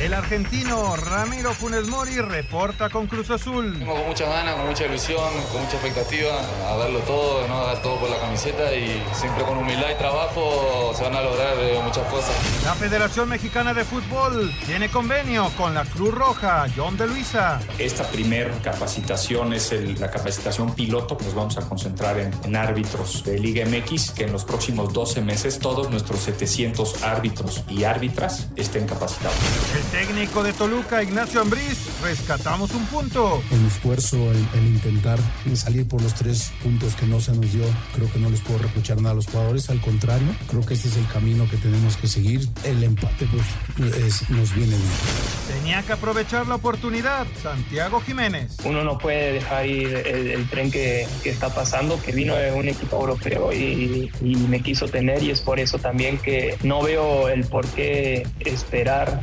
El argentino Ramiro Funes Mori reporta con Cruz Azul. Vengo con muchas ganas, con mucha ilusión, con mucha expectativa a darlo todo, ¿no? a dar todo por la camiseta y siempre con humildad y trabajo se van a lograr eh, muchas cosas. La Federación Mexicana de Fútbol tiene convenio con la Cruz Roja, John de Luisa. Esta primer capacitación es el- la capacitación piloto. Nos vamos a concentrar en, en árbitros de Liga MX, que en los próximos 12 meses todos nuestros 700 árbitros y árbitras estén capacitados. El técnico de Toluca, Ignacio Ambriz, rescatamos un punto. el esfuerzo, el, el intentar salir por los tres puntos que no se nos dio, creo que no les puedo reprochar nada a los jugadores, al contrario, creo que este es el camino que tenemos que seguir. El empate pues, es- nos viene bien. Tenía que aprovechar la oportunidad, Santiago Jiménez. Uno no puede dejar ir el, el tren que, que está pasando, que vino de un equipo europeo y, y me quiso tener y es por eso también que no veo el por qué esperar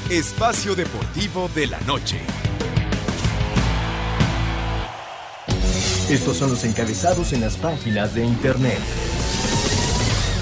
Espacio Deportivo de la Noche. Estos son los encabezados en las páginas de internet.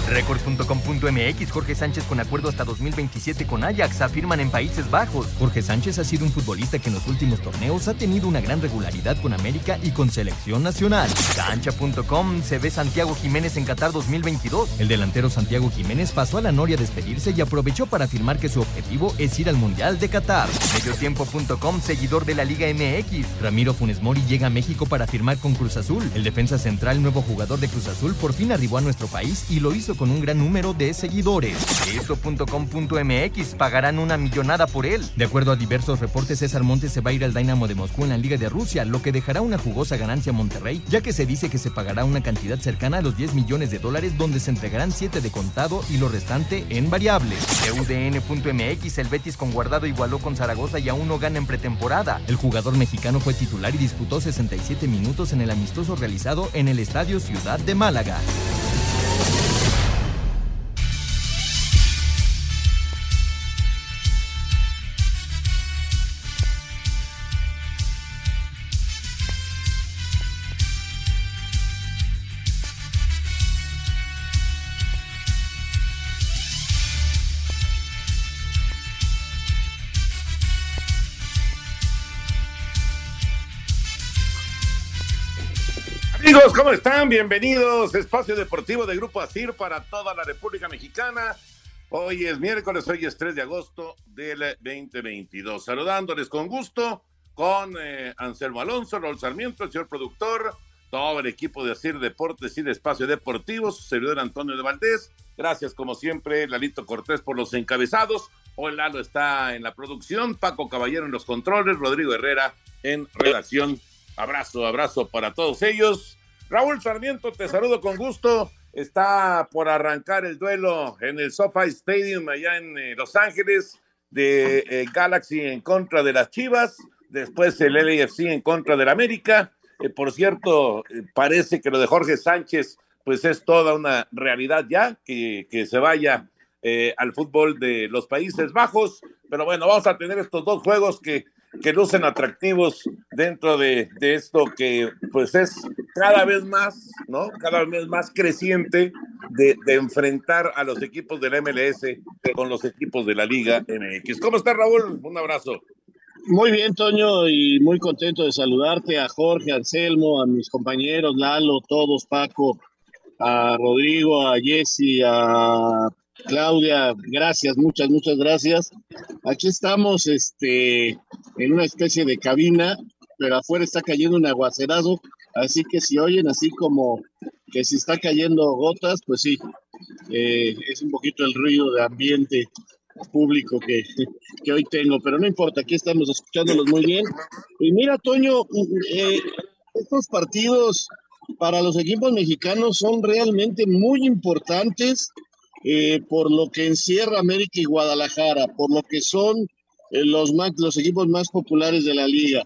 Record.com.mx Jorge Sánchez con acuerdo hasta 2027 con Ajax afirman en Países Bajos. Jorge Sánchez ha sido un futbolista que en los últimos torneos ha tenido una gran regularidad con América y con selección nacional. Cancha.com se ve Santiago Jiménez en Qatar 2022. El delantero Santiago Jiménez pasó a la Noria a despedirse y aprovechó para afirmar que su objetivo es ir al Mundial de Qatar. Mediotiempo.com seguidor de la Liga MX. Ramiro Funes Mori llega a México para firmar con Cruz Azul. El defensa central, nuevo jugador de Cruz Azul, por fin arribó a nuestro país y lo hizo con un gran número de seguidores. Esto.com.mx pagarán una millonada por él. De acuerdo a diversos reportes, César Montes se va a ir al Dynamo de Moscú en la Liga de Rusia, lo que dejará una jugosa ganancia a Monterrey, ya que se dice que se pagará una cantidad cercana a los 10 millones de dólares, donde se entregarán 7 de contado y lo restante en variables. De UDN.mx, el Betis con guardado igualó con Zaragoza y aún no gana en pretemporada. El jugador mexicano fue titular y disputó 67 minutos en el amistoso realizado en el Estadio Ciudad de Málaga. ¿Cómo están? Bienvenidos. Espacio Deportivo de Grupo ASIR para toda la República Mexicana. Hoy es miércoles, hoy es 3 de agosto del 2022. Saludándoles con gusto con eh, Anselmo Alonso, Raúl Sarmiento, el señor productor, todo el equipo de ASIR Deportes y de Espacio Deportivo, su servidor Antonio de Valdés. Gracias, como siempre, Lalito Cortés por los encabezados. Hoy Lalo está en la producción, Paco Caballero en los controles, Rodrigo Herrera en redacción. Abrazo, abrazo para todos ellos. Raúl Sarmiento, te saludo con gusto. Está por arrancar el duelo en el SoFi Stadium allá en eh, Los Ángeles de eh, Galaxy en contra de las Chivas. Después el LAFC en contra del América. Eh, por cierto, parece que lo de Jorge Sánchez pues es toda una realidad ya, que, se vaya al fútbol de los Países Bajos. Pero bueno, vamos a tener estos dos juegos que, que lucen atractivos dentro de, de esto que pues es cada vez más, ¿no? Cada vez más creciente de, de enfrentar a los equipos del MLS con los equipos de la Liga MX. ¿Cómo está Raúl? Un abrazo. Muy bien, Toño, y muy contento de saludarte a Jorge, a Anselmo, a mis compañeros, Lalo, todos, Paco, a Rodrigo, a Jesse, a Claudia, gracias, muchas, muchas gracias. Aquí estamos este, en una especie de cabina, pero afuera está cayendo un aguacerazo, así que si oyen así como que si está cayendo gotas, pues sí, eh, es un poquito el ruido de ambiente público que, que, hoy tengo, pero no importa, aquí estamos escuchándolos muy bien. Y mira, Toño, eh, estos partidos para los equipos mexicanos son realmente muy importantes eh, por lo que encierra América y Guadalajara, por lo que son eh, los, más, los equipos más populares de la liga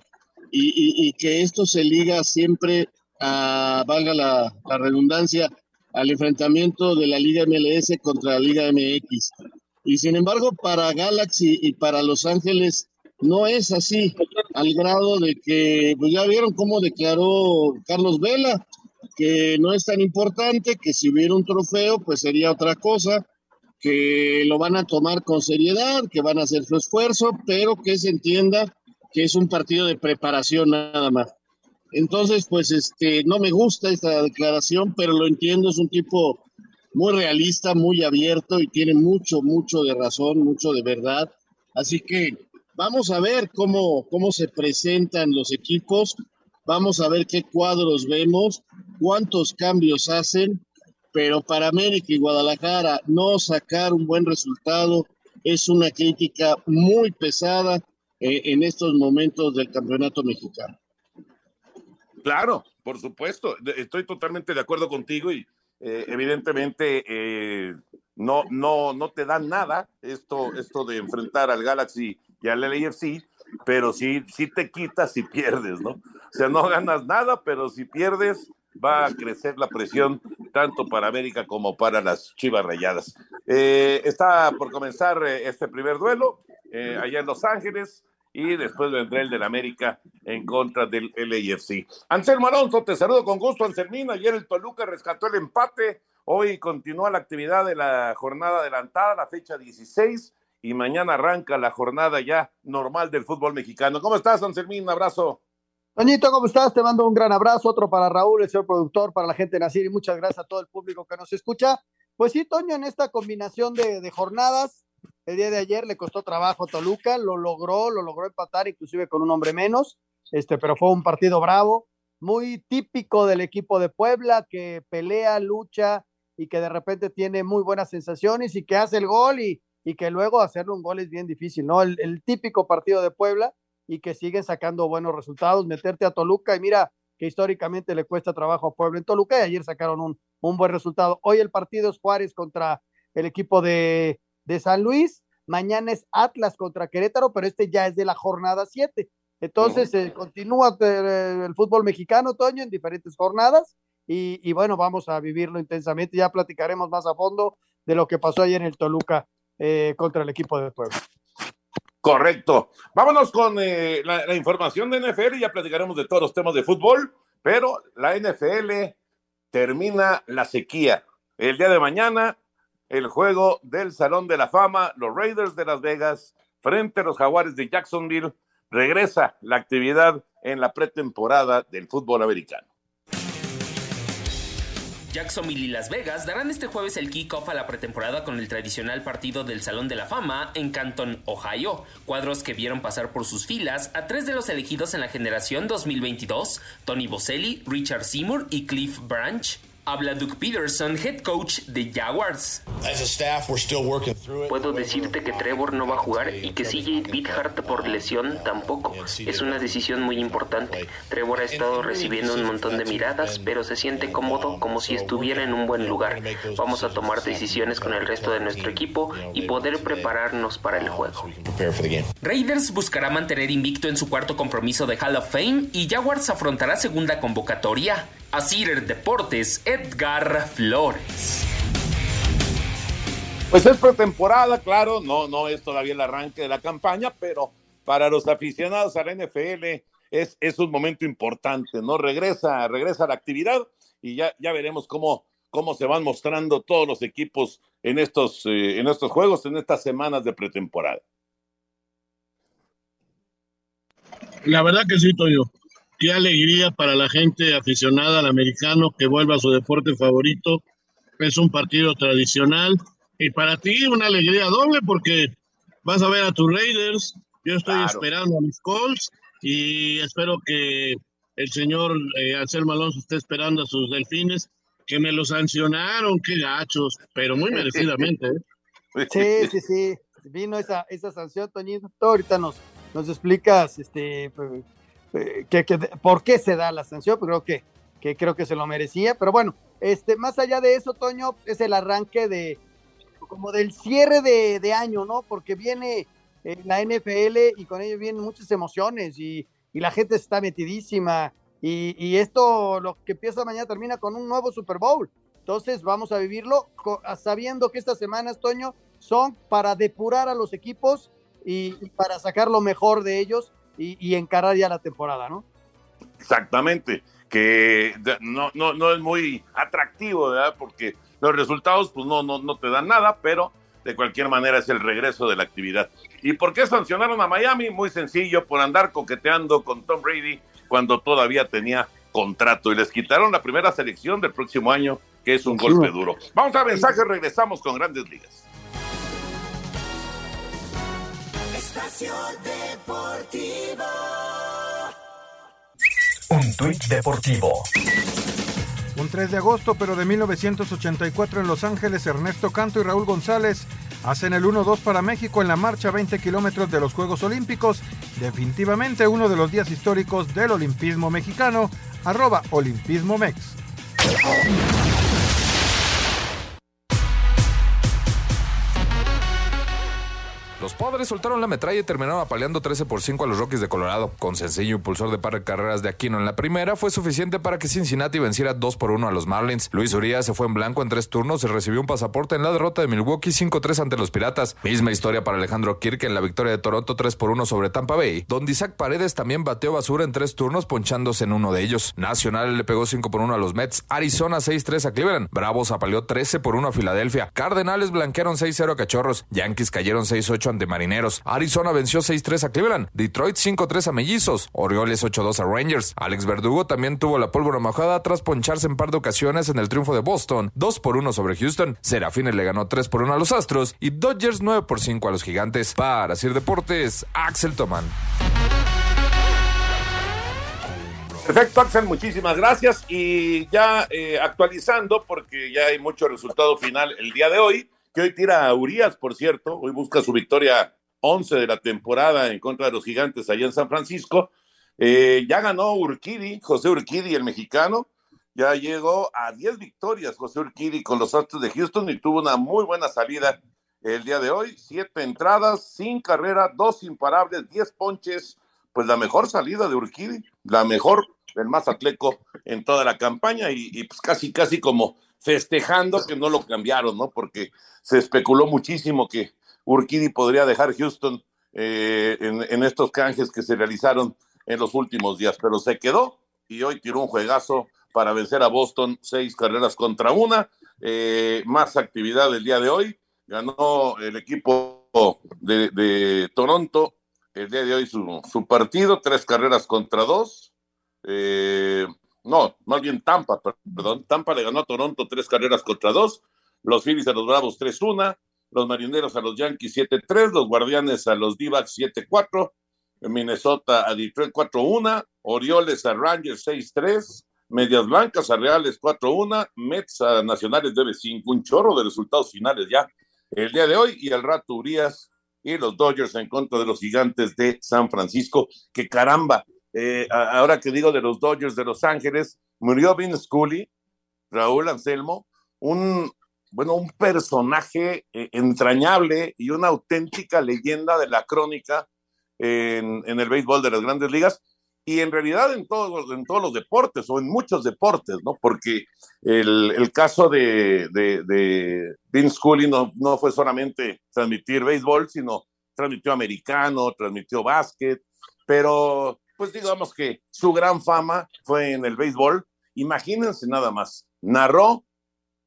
y, y, que esto se liga siempre a, valga la, la, redundancia, al enfrentamiento de la Liga MLS contra la Liga MX. Y sin embargo, para Galaxy y para Los Ángeles no es así, al grado de que, pues ya vieron cómo declaró Carlos Vela, que no es tan importante, que si hubiera un trofeo, pues sería otra cosa, que lo van a tomar con seriedad, que van a hacer su esfuerzo, pero que se entienda que es un partido de preparación nada más. Entonces, pues este, no me gusta esta declaración, pero lo entiendo, es un tipo muy realista, muy abierto y tiene mucho, mucho de razón, mucho de verdad. Así que vamos a ver cómo, cómo se presentan los equipos, vamos a ver qué cuadros vemos cuántos cambios hacen, pero para América y Guadalajara no sacar un buen resultado es una crítica muy pesada eh, en estos momentos del campeonato mexicano. Claro, por supuesto, estoy totalmente de acuerdo contigo y eh, evidentemente eh, no, no, no te dan nada esto, esto de enfrentar al Galaxy y al LAFC, pero sí, sí te quitas si pierdes, ¿no? O sea, no ganas nada, pero si pierdes, va a crecer la presión tanto para América como para las Chivas Rayadas. Eh, está por comenzar eh, este primer duelo eh, allá en Los Ángeles y después vendrá el del América en contra del LAFC. Anselmo Alonso, te saludo con gusto, Anselmín. Ayer el Toluca rescató el empate. Hoy continúa la actividad de la jornada adelantada, la fecha 16, y mañana arranca la jornada ya normal del fútbol mexicano. ¿Cómo estás, Anselmín? Un abrazo. Toñito, ¿cómo estás? Te mando un gran abrazo, otro para Raúl, el señor productor, para la gente de Nacir y muchas gracias a todo el público que nos escucha. Pues sí, Toño, en esta combinación de, jornadas, el día de ayer le costó trabajo a Toluca, lo logró, lo logró empatar inclusive con un hombre menos, este, pero fue un partido bravo, muy típico del equipo de Puebla, que pelea, lucha y que de repente tiene muy buenas sensaciones y que hace el gol y, y que luego hacerle un gol es bien difícil, ¿no? el típico partido de Puebla y que siguen sacando buenos resultados. Meterte a Toluca y mira que históricamente le cuesta trabajo a Puebla en Toluca y ayer sacaron un, un buen resultado. Hoy el partido es Juárez contra el equipo de, de San Luis, mañana es Atlas contra Querétaro, pero este ya es de la jornada 7. Entonces eh, continúa eh, el fútbol mexicano, Toño, en diferentes jornadas y, y, bueno, vamos a vivirlo intensamente. Ya platicaremos más a fondo de lo que pasó ayer en el Toluca eh, contra el equipo de Puebla. Correcto. Vámonos con eh, la, información de NFL y ya platicaremos de todos los temas de fútbol, pero la NFL termina la sequía. El día de mañana, el juego del Salón de la Fama, los Raiders de Las Vegas frente a los Jaguares de Jacksonville, regresa la actividad en la pretemporada del fútbol americano. Jacksonville y Las Vegas darán este jueves el kickoff a la pretemporada con el tradicional partido del Salón de la Fama en Canton, Ohio. Cuadros que vieron pasar por sus filas a tres de los elegidos en la generación 2022, Tony Boselli, Richard Seymour y Cliff Branch. Habla Doug Peterson, head coach de Jaguars. Puedo decirte que Trevor no va a jugar y que CJ Beathard por lesión tampoco. Es una decisión muy importante. Trevor ha estado recibiendo un montón de miradas, pero se siente cómodo como si estuviera en un buen lugar. Vamos a tomar decisiones con el resto de nuestro equipo y poder prepararnos para el juego. Raiders buscará mantener invicto en su cuarto compromiso de Hall of Fame y Jaguars afrontará segunda convocatoria. Asir Deportes, Edgar Flores. Pues es pretemporada, claro, no, no es todavía el arranque de la campaña, pero para los aficionados a la NFL es, es un momento importante, ¿no? Regresa, regresa la actividad y ya, ya veremos cómo, cómo se van mostrando todos los equipos en estos, eh, en estos juegos, en estas semanas de pretemporada. La verdad que sí, Toyo qué alegría para la gente aficionada al americano que vuelva a su deporte favorito. Es un partido tradicional Y para ti una alegría doble porque vas a ver a tus Raiders. Yo estoy esperando a mis Colts y espero que el señor eh, Anselmo Alonso esté esperando a sus delfines, que me lo sancionaron, qué gachos, pero muy merecidamente. ¿eh? Sí, sí, sí. Vino esa, esa sanción, Toñito. Ahorita nos, nos explicas este, eh, que, por qué se da la sanción, pues creo que, que creo que se lo merecía. Pero bueno, este, más allá de eso, Toño, es el arranque de como del cierre de, de año, ¿no? Porque viene la NFL y con ello vienen muchas emociones y, y la gente está metidísima. Y, y, esto, lo que empieza mañana, termina con un nuevo Super Bowl. Entonces vamos a vivirlo sabiendo que estas semanas, Toño, son para depurar a los equipos y, para sacar lo mejor de ellos y, y, encarar ya la temporada, ¿no? Exactamente, que no, no, no es muy atractivo, ¿verdad? Porque los resultados pues no, no, no te dan nada, pero de cualquier manera es el regreso de la actividad. ¿Y por qué sancionaron a Miami? Muy sencillo, por andar coqueteando con Tom Brady cuando todavía tenía contrato y les quitaron la primera selección del próximo año, que es un golpe duro. Vamos a mensaje, regresamos con Grandes Ligas. Espacio Deportivo. Un tuit deportivo. Un 3 de agosto, pero de 1984 en Los Ángeles, Ernesto Canto y Raúl González hacen el 1-2 para México en la marcha 20 kilómetros de los Juegos Olímpicos. Definitivamente uno de los días históricos del olimpismo mexicano. Arroba Olimpismo Mex. Los padres soltaron la metralla y terminaron apaleando 13 por 5 a los Rockies de Colorado. Con sencillo impulsor de par de carreras de Aquino en la primera, fue suficiente para que Cincinnati venciera 2 por 1 a los Marlins. Luis Urias se fue en blanco en tres turnos y recibió un pasaporte en la derrota de Milwaukee 5-3 ante los Piratas. Misma historia para Alejandro Kirk en la victoria de Toronto 3 por 1 sobre Tampa Bay, donde Isaac Paredes también bateó basura en tres turnos ponchándose en uno de ellos. Nacional le pegó 5 por 1 a los Mets, Arizona 6-3 a Cleveland, Bravos apaleó 13 por 1 a Filadelfia, Cardenales blanquearon 6-0 a Cachorros, Yankees cayeron 6-8 ante Marineros, Arizona venció 6-3 a Cleveland. Detroit 5-3 a Mellizos. Orioles 8-2 a Rangers. Alex Verdugo también tuvo la pólvora mojada tras poncharse en par de ocasiones en el triunfo de Boston. 2 por 1 sobre Houston. Serafines le ganó 3 por 1 a los Astros. Y Dodgers 9 por 5 a los Gigantes. Para Sir Deportes, Axel Toman. Perfecto, Axel, muchísimas gracias. Y ya eh, actualizando, porque ya hay mucho resultado final el día de hoy, que hoy tira a Urias, por cierto, hoy busca su victoria 11 de la temporada en contra de los gigantes allá en San Francisco. Eh, ya ganó Urquidi, José Urquidi, el mexicano. Ya llegó a 10 victorias José Urquidi con los Astros de Houston y tuvo una muy buena salida el día de hoy. Siete entradas, sin carrera, dos imparables, 10 ponches. Pues la mejor salida de Urquidi, la mejor, el más atleco en toda la campaña y, y pues casi, casi como festejando que no lo cambiaron, ¿no? Porque se especuló muchísimo que Urquidi podría dejar Houston eh, en, estos canjes que se realizaron en los últimos días, pero se quedó y hoy tiró un juegazo para vencer a Boston, seis carreras contra una, eh, más actividad el día de hoy, ganó el equipo de, Toronto el día de hoy su, partido, tres carreras contra dos, eh, no, más bien Tampa, perdón, Tampa le ganó a Toronto tres carreras contra dos, los Phillies a los Bravos 3-1, los Marineros a los Yankees 7-3, los Guardianes a los D-Backs 7-4, Minnesota a Detroit 4-1, Orioles a Rangers 6-3, Medias Blancas a Reales 4-1, Mets a Nacionales debe 5, un chorro de resultados finales ya el día de hoy, y el Rato Urias y los Dodgers en contra de los gigantes de San Francisco, que caramba, eh, ahora que digo de los Dodgers de Los Ángeles, murió Vin Scully, Raúl Anselmo, un bueno, un personaje eh, entrañable y una auténtica leyenda de la crónica en, el béisbol de las grandes ligas y en realidad en todos, en todos los deportes o en muchos deportes, ¿no? Porque el, caso de, de, Vince Cooley no, no fue solamente transmitir béisbol, sino transmitió americano, transmitió básquet, pero pues digamos que su gran fama fue en el béisbol. Imagínense nada más, narró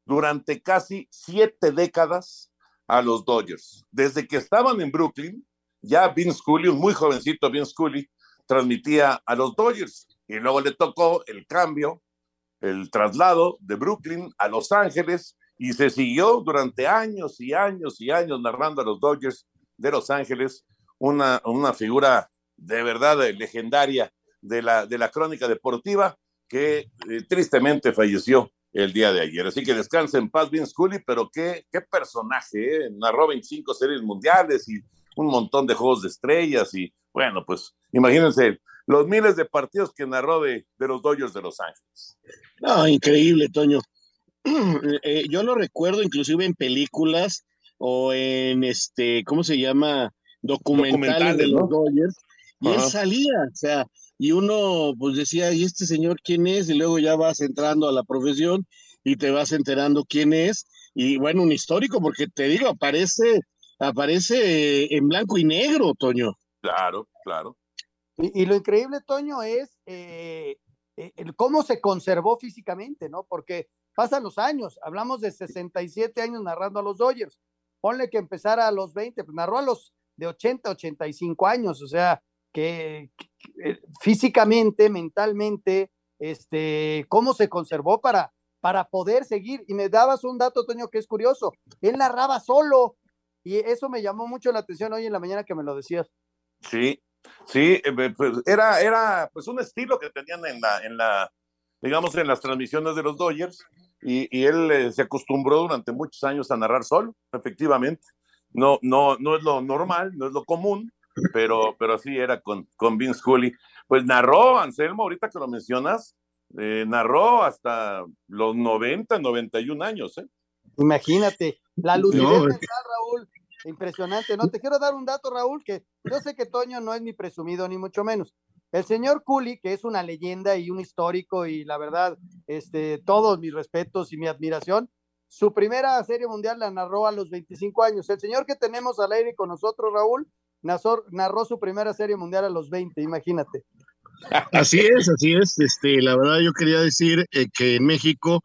durante casi siete décadas a los Dodgers. Desde que estaban en Brooklyn, ya Vince Cooley, un muy jovencito Vince Cooley, transmitía a los Dodgers. Y luego le tocó el cambio, el traslado de Brooklyn a Los Ángeles y se siguió durante años y años y años narrando a los Dodgers de Los Ángeles, una, una figura de verdad legendaria de la, de la crónica deportiva que eh, tristemente falleció el día de ayer. Así que descansa en paz Vince Cooley, pero qué, qué personaje, ¿eh? narró 25 series mundiales y un montón de juegos de estrellas y bueno, pues imagínense los miles de partidos que narró de, de los Dodgers de Los Ángeles. No, increíble, Toño. Eh, yo lo recuerdo inclusive en películas o en este, ¿cómo se llama? Documentales, de los Dodgers. Y él salía, o sea, y uno pues decía, ¿y este señor quién es? Y luego ya vas entrando a la profesión y te vas enterando quién es. Y bueno, un histórico, porque te digo, aparece, aparece en blanco y negro, Toño. Claro, claro. Y, lo increíble, Toño, es eh, eh, cómo se conservó físicamente, ¿no? Porque pasan los años, hablamos de 67 años narrando a los Dodgers. Ponle que empezara a los 20, pues narró a los de 80, 85 años, o sea, que, eh, físicamente, mentalmente, este, cómo se conservó para, para poder seguir. Y me dabas un dato, Toño, que es curioso. Él narraba solo y eso me llamó mucho la atención hoy en la mañana que me lo decías. Sí, sí, eh, pues era, era pues un estilo que tenían en la, en la, digamos, en las transmisiones de los Dodgers y, y él eh, se acostumbró durante muchos años a narrar solo, efectivamente. No, no, no es lo normal, no es lo común, pero, pero así era con, con Vince Cooley. Pues narró, Anselmo, ahorita que lo mencionas, eh, narró hasta los 90, 91 años. ¿eh? Imagínate, la lucidez Raúl, impresionante, ¿no? Te quiero dar un dato, Raúl, que yo sé que Toño no es ni presumido, ni mucho menos. El señor Cooley, que es una leyenda y un histórico, y la verdad, este, todos mis respetos y mi admiración, su primera serie mundial la narró a los 25 años. El señor que tenemos al aire con nosotros, Raúl, narró su primera serie mundial a los 20, imagínate. Así es, así es. Este, la verdad yo quería decir eh, que en México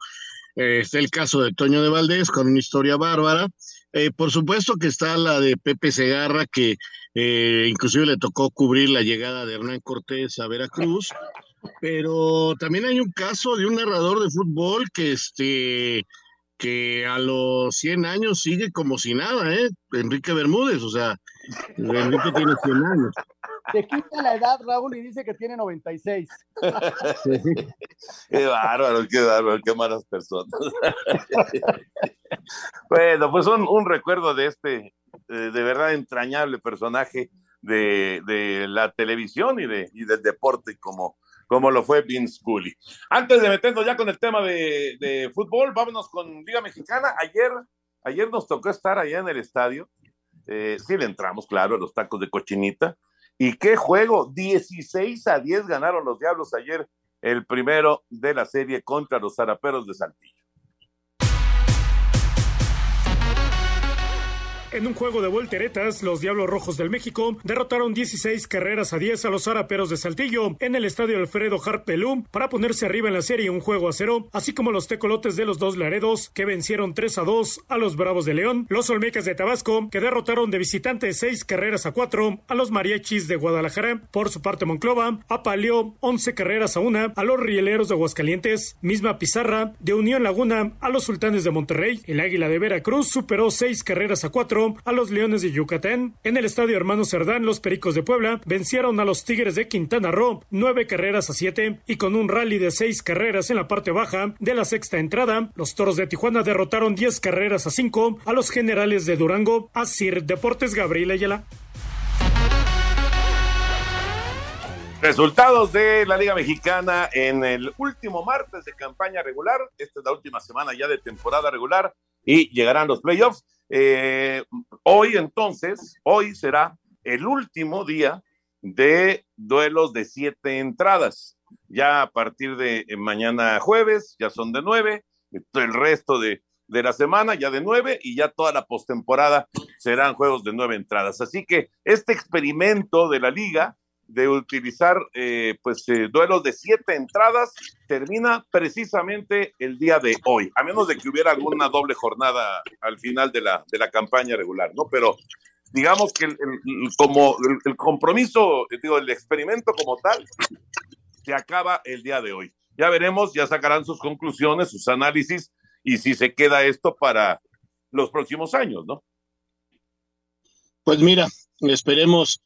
eh, está el caso de Toño de Valdés con una historia bárbara. Eh, por supuesto que está la de Pepe Segarra, que inclusive le tocó cubrir la llegada de Hernán Cortés a Veracruz. Pero también hay un caso de un narrador de fútbol que este que a los 100 años sigue como si nada, ¿eh? Enrique Bermúdez, o sea, Enrique tiene 100 años. Te quita la edad, Raúl, y dice que tiene 96. Qué bárbaro, qué bárbaro, qué malas personas. bueno, pues un, un recuerdo de este, de verdad entrañable personaje de, de la televisión y, de, y del deporte como como lo fue Vince Cooley. Antes de meternos ya con el tema de, fútbol, vámonos con Liga Mexicana. Ayer, ayer nos tocó estar allá en el estadio. Eh, sí le entramos, claro, a los tacos de cochinita. ¿Y qué juego? 16 a 10 ganaron los Diablos ayer, el primero de la serie contra los Zaraperos de Saltillo. En un juego de volteretas, los Diablos Rojos del México derrotaron 16 carreras a 10 a los Araperos de Saltillo en el estadio Alfredo Harpelú para ponerse arriba en la serie un juego a cero, así como los tecolotes de los dos Laredos que vencieron 3 a 2 a los Bravos de León, los Olmecas de Tabasco que derrotaron de visitante 6 carreras a 4 a los Mariachis de Guadalajara. Por su parte, Monclova apaleó 11 carreras a 1 a los Rieleros de Aguascalientes, misma pizarra de Unión Laguna a los Sultanes de Monterrey. El Águila de Veracruz superó 6 carreras a 4 a los Leones de Yucatán. En el Estadio Hermano Cerdán, los Pericos de Puebla vencieron a los Tigres de Quintana Roo nueve carreras a siete y con un rally de seis carreras en la parte baja de la sexta entrada, los Toros de Tijuana derrotaron diez carreras a cinco a los Generales de Durango. Sir Deportes Gabriel Ayala. Resultados de la Liga Mexicana en el último martes de campaña regular. Esta es la última semana ya de temporada regular y llegarán los playoffs. Eh, hoy entonces, hoy será el último día de duelos de siete entradas. Ya a partir de mañana jueves, ya son de nueve, el resto de, de la semana ya de nueve y ya toda la postemporada serán juegos de nueve entradas. Así que este experimento de la liga de utilizar eh, pues eh, duelos de siete entradas termina precisamente el día de hoy, a menos de que hubiera alguna doble jornada al final de la, de la campaña regular, ¿no? Pero digamos que el, como el, compromiso, digo, el experimento como tal, se acaba el día de hoy. Ya veremos, ya sacarán sus conclusiones, sus análisis y si se queda esto para los próximos años, ¿no? Pues mira, esperemos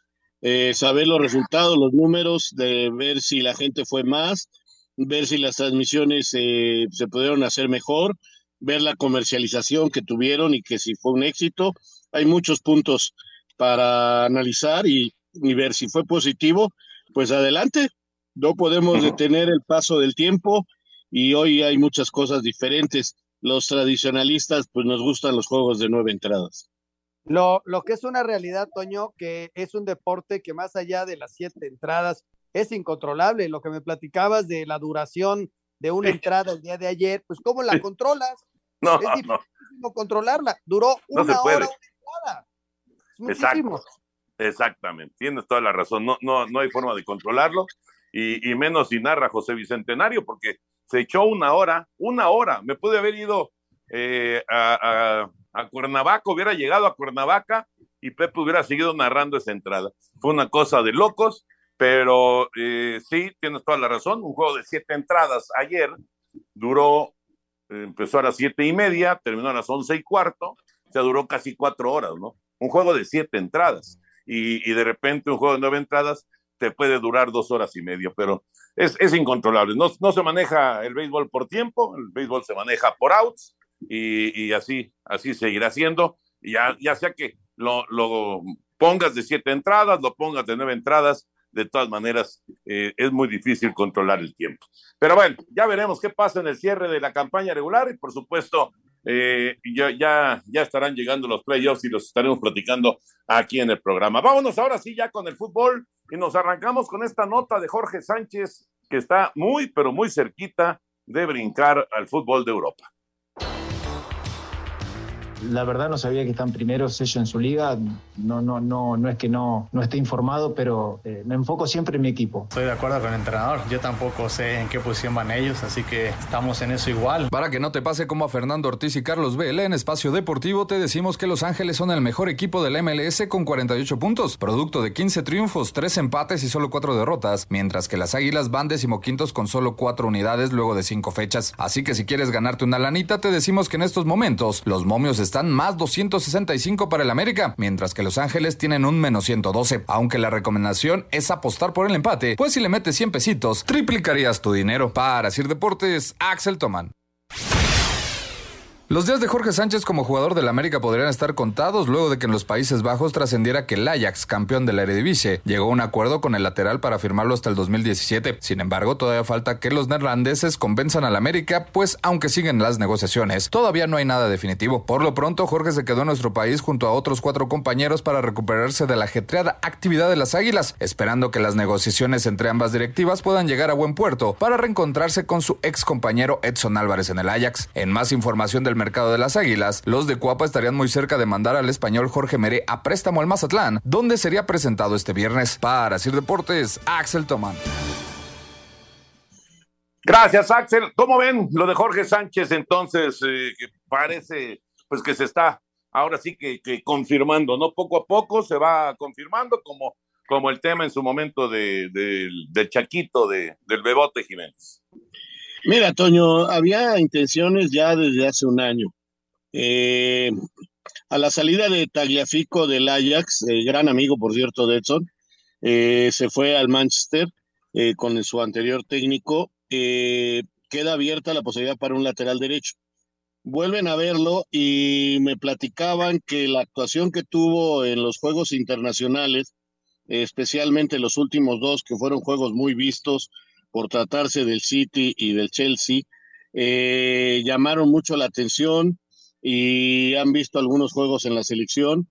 eh, saber los resultados, los números, de ver si la gente fue más, ver si las transmisiones eh, se pudieron hacer mejor, ver la comercialización que tuvieron y que si fue un éxito. Hay muchos puntos para analizar y, y ver si fue positivo, pues adelante. No podemos detener el paso del tiempo y hoy hay muchas cosas diferentes. Los tradicionalistas, pues nos gustan los juegos de nueve entradas. Lo, lo que es una realidad, Toño, que es un deporte que más allá de las siete entradas es incontrolable. Lo que me platicabas de la duración de una entrada el día de ayer, pues ¿cómo la controlas? No, es difícil controlarla. Duró No una hora una entrada. Es muchísimo. Exacto. Exactamente, tienes toda la razón. No, no, no hay forma de controlarlo y, y menos si narra José Bicentenario, porque se echó una hora, una hora. Me pude haber ido eh, a, Cuernavaca, hubiera llegado a Cuernavaca y Pepe hubiera seguido narrando esa entrada. Fue una cosa de locos, pero eh, sí, tienes toda la razón. Un juego de siete entradas ayer duró, empezó a las siete y media, terminó a las once y cuarto, o duró casi cuatro horas, ¿no? Un juego de siete entradas y, y de repente un juego de nueve entradas te puede durar dos horas y media, pero es, es incontrolable. No, no se maneja el béisbol por tiempo, el béisbol se maneja por outs y, así, seguirá siendo. Ya, ya sea que lo, lo pongas de siete entradas, lo pongas de nueve entradas, de todas maneras eh, es muy difícil controlar el tiempo. Pero bueno, ya veremos qué pasa en el cierre de la campaña regular y por supuesto eh, ya, ya, ya estarán llegando los playoffs y los estaremos platicando aquí en el programa. Vámonos ahora sí ya con el fútbol y nos arrancamos con esta nota de Jorge Sánchez que está muy, pero muy cerquita de brincar al fútbol de Europa. La verdad no sabía que están primeros ellos en su liga. No, no, no, no es que no, no esté informado, pero eh, me enfoco siempre en mi equipo. Estoy de acuerdo con el entrenador. Yo tampoco sé en qué posición van ellos, así que estamos en eso igual. Para que no te pase como a Fernando Ortiz y Carlos Vela en Espacio Deportivo, te decimos que Los Ángeles son el mejor equipo del MLS con 48 puntos, producto de 15 triunfos, 3 empates y solo 4 derrotas, mientras que las Águilas van decimoquintos con solo 4 unidades luego de 5 fechas. Así que si quieres ganarte una lanita, te decimos que en estos momentos los momios están más 265 para el América, mientras que Los Ángeles tienen un menos 112. Aunque la recomendación es apostar por el empate, pues si le metes 100 pesitos, triplicarías tu dinero. Para Sir Deportes, Axel Toman. Los días de Jorge Sánchez como jugador del América podrían estar contados luego de que en los Países Bajos trascendiera que el Ajax, campeón de la Eredivisie, llegó a un acuerdo con el lateral para firmarlo hasta el 2017. Sin embargo, todavía falta que los neerlandeses convenzan al América, pues aunque siguen las negociaciones, todavía no hay nada definitivo. Por lo pronto, Jorge se quedó en nuestro país junto a otros cuatro compañeros para recuperarse de la ajetreada actividad de las Águilas, esperando que las negociaciones entre ambas directivas puedan llegar a buen puerto para reencontrarse con su ex compañero Edson Álvarez en el Ajax. En más información del mercado de las Águilas, los de Cuapa estarían muy cerca de mandar al español Jorge Meré a préstamo al Mazatlán, donde sería presentado este viernes. Para Sir Deportes, Axel Tomán. Gracias, Axel. ¿Cómo ven lo de Jorge Sánchez entonces? Eh, parece pues que se está ahora sí que, que, confirmando, ¿no? Poco a poco se va confirmando como, como el tema en su momento de, de, del Chaquito, de, del Bebote Jiménez. Mira, Toño, había intenciones ya desde hace un año. Eh, a la salida de Tagliafico del Ajax, gran amigo, por cierto, de Edson, eh, se fue al Manchester eh, con su anterior técnico. queda abierta la posibilidad para un lateral derecho. Vuelven a verlo y me platicaban que la actuación que tuvo en los Juegos Internacionales, especialmente los últimos dos, que fueron juegos muy vistos, por tratarse del City y del Chelsea, eh, llamaron mucho la atención y han visto algunos juegos en la selección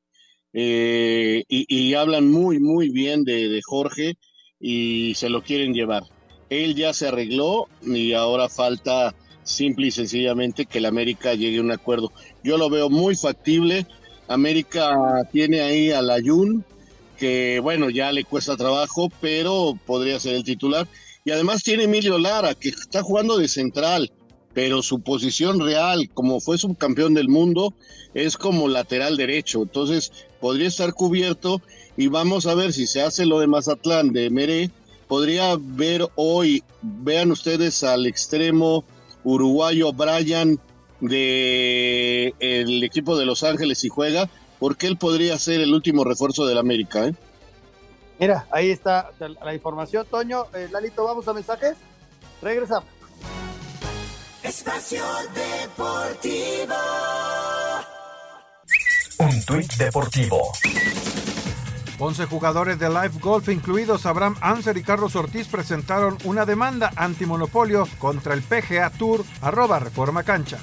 eh, y, hablan muy, muy bien de, Jorge y se lo quieren llevar. Él ya se arregló y ahora falta simple y sencillamente que el América llegue a un acuerdo. Yo lo veo muy factible. América tiene ahí a Layun, que bueno, ya le cuesta trabajo, pero podría ser el titular. Y además tiene Emilio Lara, que está jugando de central, pero su posición real, como fue subcampeón del mundo, es como lateral derecho. Entonces podría estar cubierto y vamos a ver si se hace lo de Mazatlán, de Meré. Podría ver hoy, vean ustedes al extremo uruguayo Brian de el equipo de Los Ángeles si juega, porque él podría ser el último refuerzo del América. ¿eh? Mira, ahí está la información, Toño. Eh, Lalito, vamos a mensajes. Regresamos. Espacio Deportivo. Un tuit deportivo. 11 jugadores de Life Golf, incluidos Abraham Anser y Carlos Ortiz, presentaron una demanda antimonopolio contra el PGA Tour, arroba Reforma Cancha.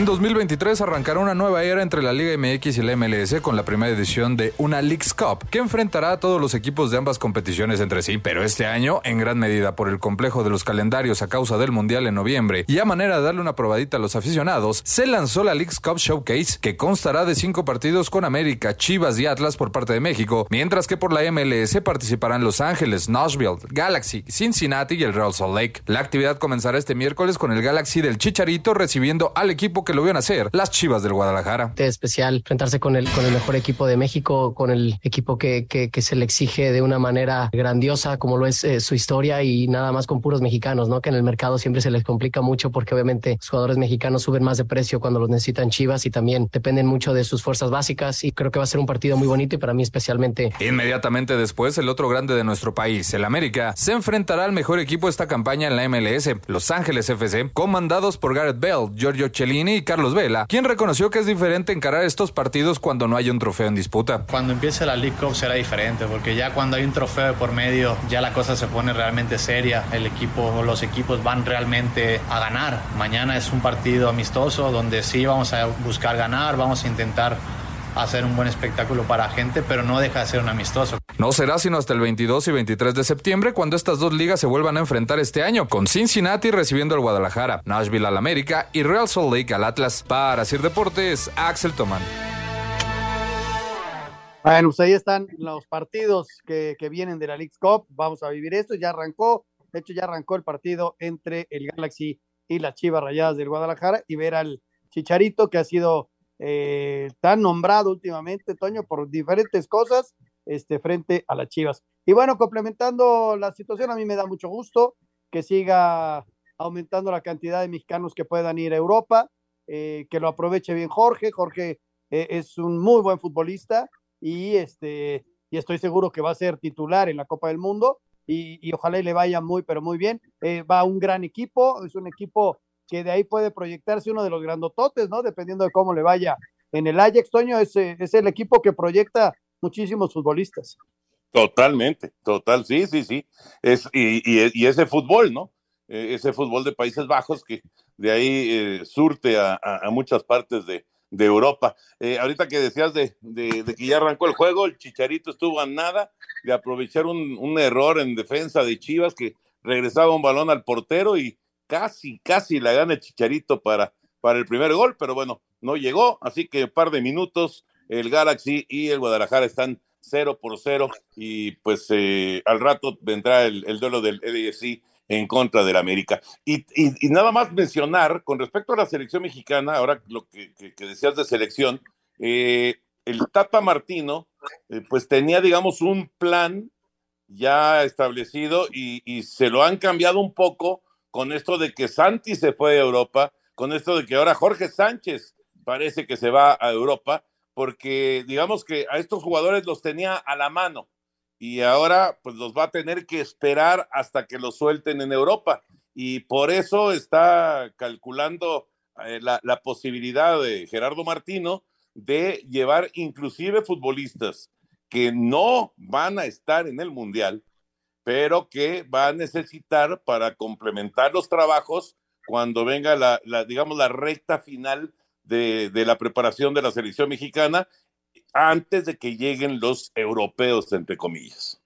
En 2023 arrancará una nueva era entre la Liga MX y la MLS con la primera edición de una Leagues Cup que enfrentará a todos los equipos de ambas competiciones entre sí, pero este año, en gran medida por el complejo de los calendarios a causa del Mundial en noviembre y a manera de darle una probadita a los aficionados, se lanzó la Leagues Cup Showcase que constará de cinco partidos con América, Chivas y Atlas por parte de México, mientras que por la MLS participarán Los Ángeles, Nashville, Galaxy, Cincinnati y el Real Salt Lake. La actividad comenzará este miércoles con el Galaxy del Chicharito recibiendo al equipo que lo vieron hacer, las Chivas del Guadalajara. Es especial enfrentarse con el, con el mejor equipo de México, con el equipo que, que, que se le exige de una manera grandiosa, como lo es eh, su historia, y nada más con puros mexicanos, ¿no? Que en el mercado siempre se les complica mucho porque obviamente los jugadores mexicanos suben más de precio cuando los necesitan Chivas y también dependen mucho de sus fuerzas básicas. Y creo que va a ser un partido muy bonito y para mí especialmente. Inmediatamente después, el otro grande de nuestro país, el América, se enfrentará al mejor equipo de esta campaña en la MLS, Los Ángeles FC, comandados por Gareth Bell, Giorgio Cellini Carlos Vela, quien reconoció que es diferente encarar estos partidos cuando no hay un trofeo en disputa. Cuando empiece la League Cup será diferente, porque ya cuando hay un trofeo de por medio, ya la cosa se pone realmente seria. El equipo, los equipos van realmente a ganar. Mañana es un partido amistoso donde sí vamos a buscar ganar, vamos a intentar hacer un buen espectáculo para gente, pero no deja de ser un amistoso. No será sino hasta el 22 y 23 de septiembre cuando estas dos ligas se vuelvan a enfrentar este año, con Cincinnati recibiendo al Guadalajara, Nashville al América y Real Salt Lake al Atlas. Para Sir Deportes, Axel Tomán. Bueno, pues ahí están los partidos que, que vienen de la League Cup. Vamos a vivir esto. Ya arrancó, de hecho, ya arrancó el partido entre el Galaxy y las Chivas Rayadas del Guadalajara y ver al Chicharito que ha sido eh, tan nombrado últimamente, Toño, por diferentes cosas, este, frente a las Chivas. Y bueno, complementando la situación, a mí me da mucho gusto que siga aumentando la cantidad de mexicanos que puedan ir a Europa, eh, que lo aproveche bien Jorge. Jorge eh, es un muy buen futbolista y, este, y estoy seguro que va a ser titular en la Copa del Mundo y, ojalá y le vaya muy, pero muy bien. Va un gran equipo, es un equipo que de ahí puede proyectarse uno de los grandototes, ¿no? Dependiendo de cómo le vaya. En el Ajax, Toño, es, es el equipo que proyecta muchísimos futbolistas. Totalmente, total, sí, sí, sí. Es, y, y, y ese fútbol, ¿no? Eh, ese fútbol de Países Bajos que de ahí eh, surte a, a, a, muchas partes de, de Europa. Eh, ahorita que decías de, de, de, que ya arrancó el juego, el Chicharito estuvo a nada de aprovechar un, un error en defensa de Chivas que regresaba un balón al portero y casi, casi la gana Chicharito para, para el primer gol, pero bueno, no llegó, así que un par de minutos, el Galaxy y el Guadalajara están cero por cero y pues eh, al rato vendrá el, el duelo del LSI en contra del América. Y, y, y, nada más mencionar, con respecto a la selección mexicana, ahora lo que, decías de selección, eh, el Tata Martino, eh, pues tenía, digamos, un plan ya establecido y, se lo han cambiado un poco con esto de que Santi se fue a Europa, con esto de que ahora Jorge Sánchez parece que se va a Europa, porque digamos que a estos jugadores los tenía a la mano y ahora pues los va a tener que esperar hasta que los suelten en Europa. Y por eso está calculando eh, la, la, posibilidad de Gerardo Martino de llevar inclusive futbolistas que no van a estar en el Mundial, pero que va a necesitar para complementar los trabajos cuando venga la, digamos, la recta final de, de, la preparación de la selección mexicana antes de que lleguen los europeos, entre comillas.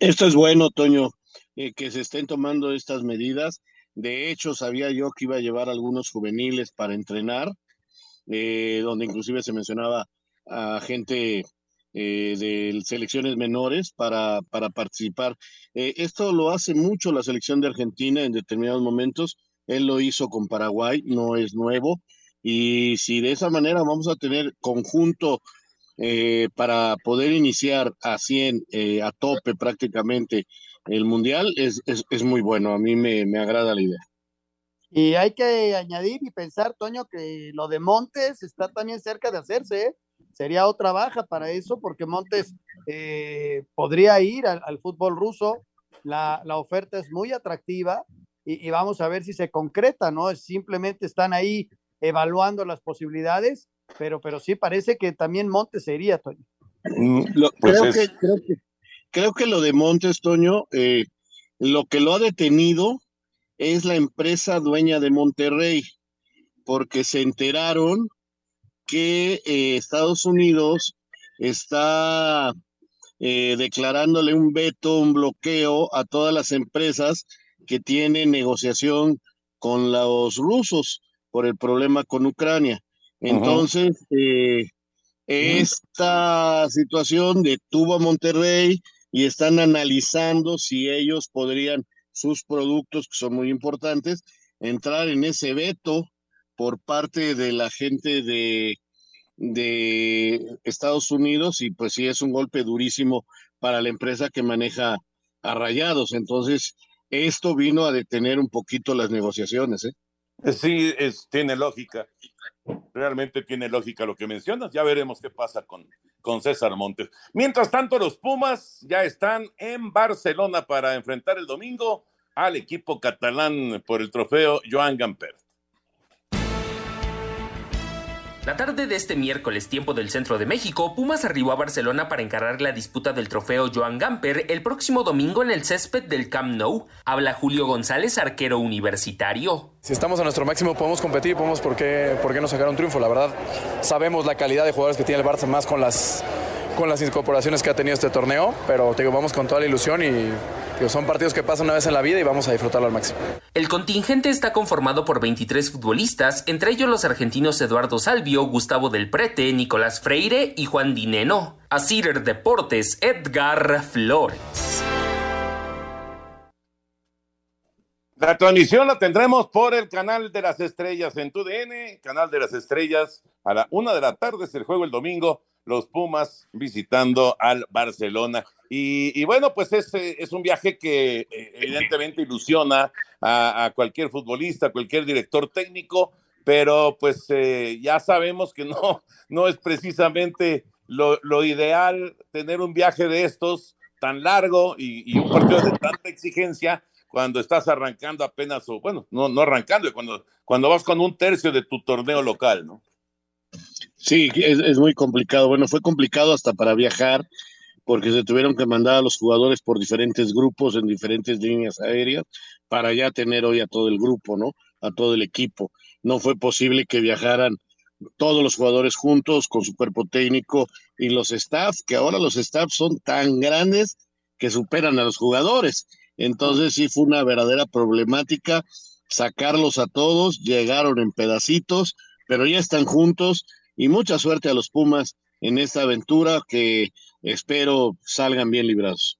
Esto es bueno, Toño, eh, que se estén tomando estas medidas. De hecho, sabía yo que iba a llevar algunos juveniles para entrenar, eh, donde inclusive se mencionaba a gente eh, de selecciones menores para, para participar. Eh, esto lo hace mucho la selección de Argentina en determinados momentos. Él lo hizo con Paraguay, no es nuevo. Y si de esa manera vamos a tener conjunto eh, para poder iniciar a 100, eh, a tope prácticamente, el Mundial es, es, muy bueno. A mí me, me agrada la idea. Y hay que añadir y pensar, Toño, que lo de Montes está también cerca de hacerse. ¿eh? Sería otra baja para eso, porque Montes eh, podría ir al, fútbol ruso. La, la, oferta es muy atractiva y, vamos a ver si se concreta, ¿no? Simplemente están ahí evaluando las posibilidades, pero, pero sí parece que también Montes sería, Toño. Mm, pues creo, que, creo, que, creo, que, lo de Montes, Toño, eh, lo que lo ha detenido es la empresa dueña de Monterrey, porque se enteraron que eh, Estados Unidos está eh, declarándole un veto, un bloqueo a todas las empresas que tienen negociación con los rusos por el problema con Ucrania. Entonces, eh, esta situación detuvo a Monterrey y están analizando si ellos podrían sus productos, que son muy importantes, entrar en ese veto por parte de la gente de, de Estados Unidos y pues sí es un golpe durísimo para la empresa que maneja a Rayados. Entonces, esto vino a detener un poquito las negociaciones. ¿eh? Sí, es, tiene lógica. Realmente tiene lógica lo que mencionas. Ya veremos qué pasa con, con César Montes. Mientras tanto, los Pumas ya están en Barcelona para enfrentar el domingo al equipo catalán por el trofeo Joan Gamper. La tarde de este miércoles, tiempo del centro de México, Pumas arribó a Barcelona para encarar la disputa del trofeo Joan Gamper el próximo domingo en el césped del Camp Nou. Habla Julio González, arquero universitario. Si estamos a nuestro máximo podemos competir, podemos por qué, por qué no sacar un triunfo. La verdad, sabemos la calidad de jugadores que tiene el Barça más con las, con las incorporaciones que ha tenido este torneo, pero digo, vamos con toda la ilusión y son partidos que pasan una vez en la vida y vamos a disfrutarlo al máximo. El contingente está conformado por 23 futbolistas, entre ellos los argentinos Eduardo Salvio, Gustavo Del Prete, Nicolás Freire y Juan Dineno. Asir Deportes, Edgar Flores. La transmisión la tendremos por el canal de las estrellas en TUDN, canal de las estrellas a la una de la tarde es el juego el domingo los Pumas visitando al Barcelona. Y, bueno, pues es, es, un viaje que eh, evidentemente ilusiona a, cualquier futbolista, a cualquier director técnico, pero pues eh, ya sabemos que no, no es precisamente lo, ideal tener un viaje de estos tan largo y, un partido de tanta exigencia cuando estás arrancando apenas, o bueno, no, no arrancando, cuando, cuando vas con un tercio de tu torneo local, ¿no? Sí, es, muy complicado. Bueno, fue complicado hasta para viajar porque se tuvieron que mandar a los jugadores por diferentes grupos en diferentes líneas aéreas para ya tener hoy a todo el grupo, ¿no? A todo el equipo. No fue posible que viajaran todos los jugadores juntos con su cuerpo técnico y los staff, que ahora los staff son tan grandes que superan a los jugadores. Entonces sí fue una verdadera problemática sacarlos a todos, llegaron en pedacitos, pero ya están juntos y mucha suerte a los Pumas en esta aventura que espero salgan bien librados.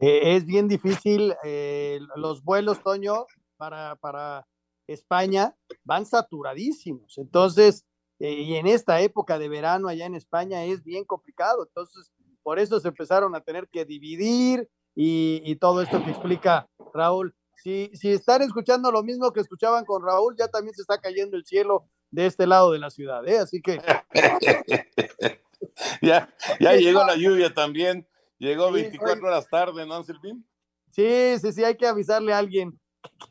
Eh, es bien difícil, eh, los vuelos, Toño, para, para España van saturadísimos. Entonces, eh, y en esta época de verano allá en España es bien complicado. Entonces, por eso se empezaron a tener que dividir y, y todo esto que explica Raúl. Si, si están escuchando lo mismo que escuchaban con Raúl, ya también se está cayendo el cielo de este lado de la ciudad, ¿eh? Así que. ya ya llegó la lluvia también. Llegó 24 horas tarde, ¿no, Silvín? Sí, sí, sí, hay que avisarle a alguien.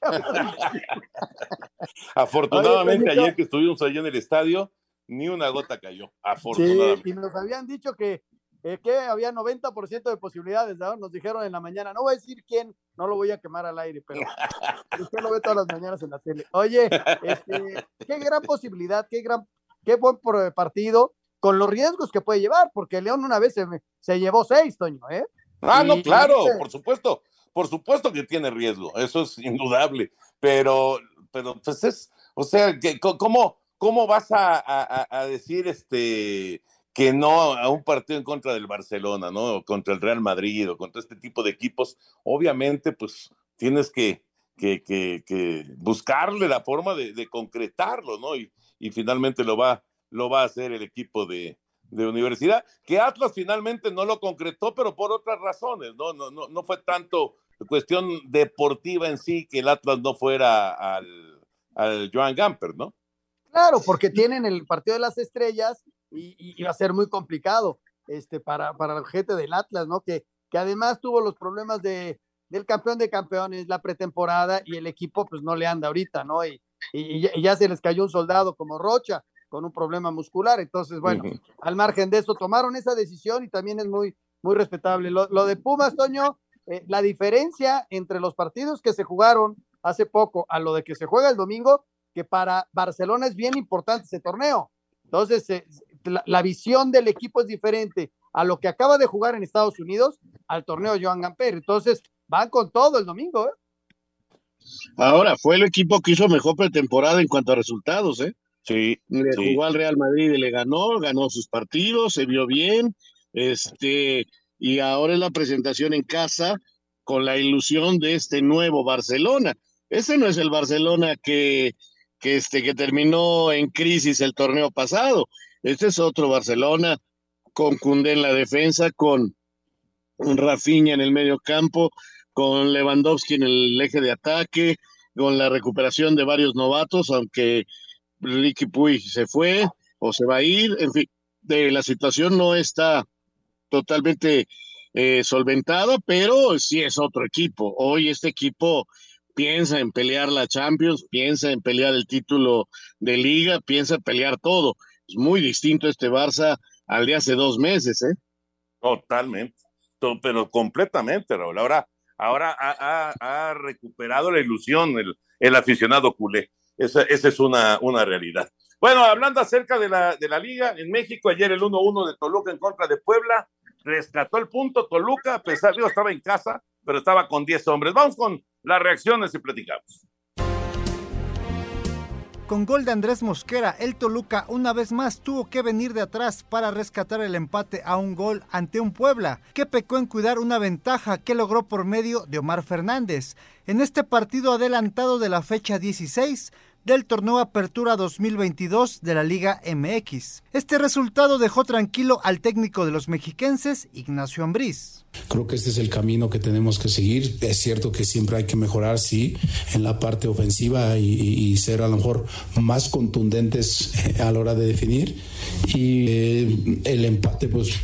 Afortunadamente, ayer que estuvimos allí en el estadio, ni una gota cayó. Afortunadamente. Sí, y nos habían dicho que que había 90% de posibilidades, ¿no? Nos dijeron en la mañana, no voy a decir quién, no lo voy a quemar al aire, pero usted lo ve todas las mañanas en la tele. Oye, este, qué gran posibilidad, qué gran, qué buen partido, con los riesgos que puede llevar, porque León una vez se, se llevó seis, Toño, ¿eh? Ah, no, claro, por supuesto, por supuesto que tiene riesgo, eso es indudable, pero, pero pues es, o sea, ¿cómo, cómo vas a, a decir este que no a un partido en contra del Barcelona, ¿no? Contra el Real Madrid o contra este tipo de equipos, obviamente, pues tienes que, buscarle la forma de, concretarlo, ¿no? Y, finalmente lo va, lo va a hacer el equipo de, universidad, que Atlas finalmente no lo concretó, pero por otras razones, ¿no? No, no, fue tanto cuestión deportiva en sí que el Atlas no fuera al Joan Gamper, ¿no? Claro, porque tienen el partido de las estrellas y, va a ser muy complicado este, para, para la gente del Atlas, ¿no? Que, que además tuvo los problemas de, del campeón de campeones, la pretemporada y el equipo pues no le anda ahorita, ¿no? Y, y, ya se les cayó un soldado como Rocha con un problema muscular, entonces bueno, al margen de eso tomaron esa decisión y también es muy, muy respetable. Lo, de Pumas, Toño, eh, la diferencia entre los partidos que se jugaron hace poco a lo de que se juega el domingo, que para Barcelona es bien importante ese torneo. Entonces, eh, la, visión del equipo es diferente a lo que acaba de jugar en Estados Unidos al torneo Joan Gamper. Entonces, van con todo el domingo, ¿eh? Ahora, fue el equipo que hizo mejor pretemporada en cuanto a resultados, ¿eh? Sí. Le jugó al Real Madrid y le ganó, ganó sus partidos, se vio bien, este, y ahora es la presentación en casa con la ilusión de este nuevo Barcelona. Ese no es el Barcelona que, que, este, que terminó en crisis el torneo pasado. Este es otro Barcelona con Cundé en la defensa, con Rafinha en el medio campo, con Lewandowski en el eje de ataque, con la recuperación de varios novatos, aunque Ricky Puy se fue o se va a ir, en fin, de la situación no está totalmente eh, solventada, pero sí es otro equipo. Hoy este equipo piensa en pelear la Champions, piensa en pelear el título de liga, piensa en pelear todo. Es muy distinto este Barça al de hace dos meses, ¿eh? Totalmente, pero completamente, Raúl. Ahora, ahora ha, recuperado la ilusión el, aficionado culé. Esa, es una, una realidad. Bueno, hablando acerca de la, de la liga, en México ayer el 1-1 de Toluca en contra de Puebla, rescató el punto Toluca, a pesar de que estaba en casa, pero estaba con 10 hombres. Vamos con las reacciones y platicamos. Con gol de Andrés Mosquera, el Toluca una vez más tuvo que venir de atrás para rescatar el empate a un gol ante un Puebla, que pecó en cuidar una ventaja que logró por medio de Omar Fernández. En este partido adelantado de la fecha 16, del torneo Apertura 2022 de la Liga MX. Este resultado dejó tranquilo al técnico de los mexiquenses, Ignacio Ambriz. Creo que este es el camino que tenemos que seguir. Es cierto que siempre hay que mejorar, sí, en la parte ofensiva y, ser a lo mejor más contundentes a la hora de definir. Y eh, el empate, pues,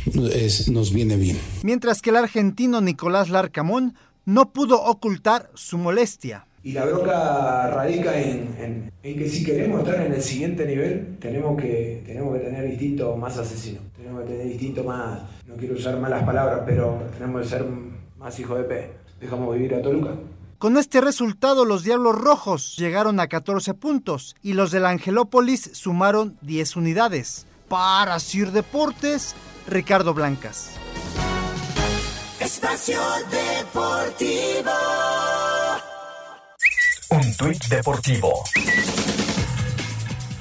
nos viene bien. Mientras que el argentino Nicolás Larcamón no pudo ocultar su molestia. Y la bronca radica en, que si queremos estar en el siguiente nivel, tenemos que, tenemos que tener distinto más asesino. Tenemos que tener distinto más, no quiero usar malas palabras, pero tenemos que ser más hijo de P. Dejamos vivir a Toluca. Con este resultado, los Diablos Rojos llegaron a 14 puntos y los del Angelópolis sumaron 10 unidades. Para Sir Deportes, Ricardo Blancas. Espacio Deportivo. Un tuit deportivo.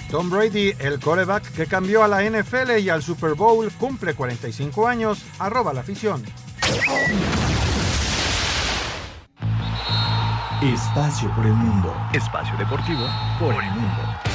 Tom Brady, el coreback que cambió a la NFL y al Super Bowl, cumple 45 años. Arroba la afición. Espacio por el mundo. Espacio deportivo por el mundo.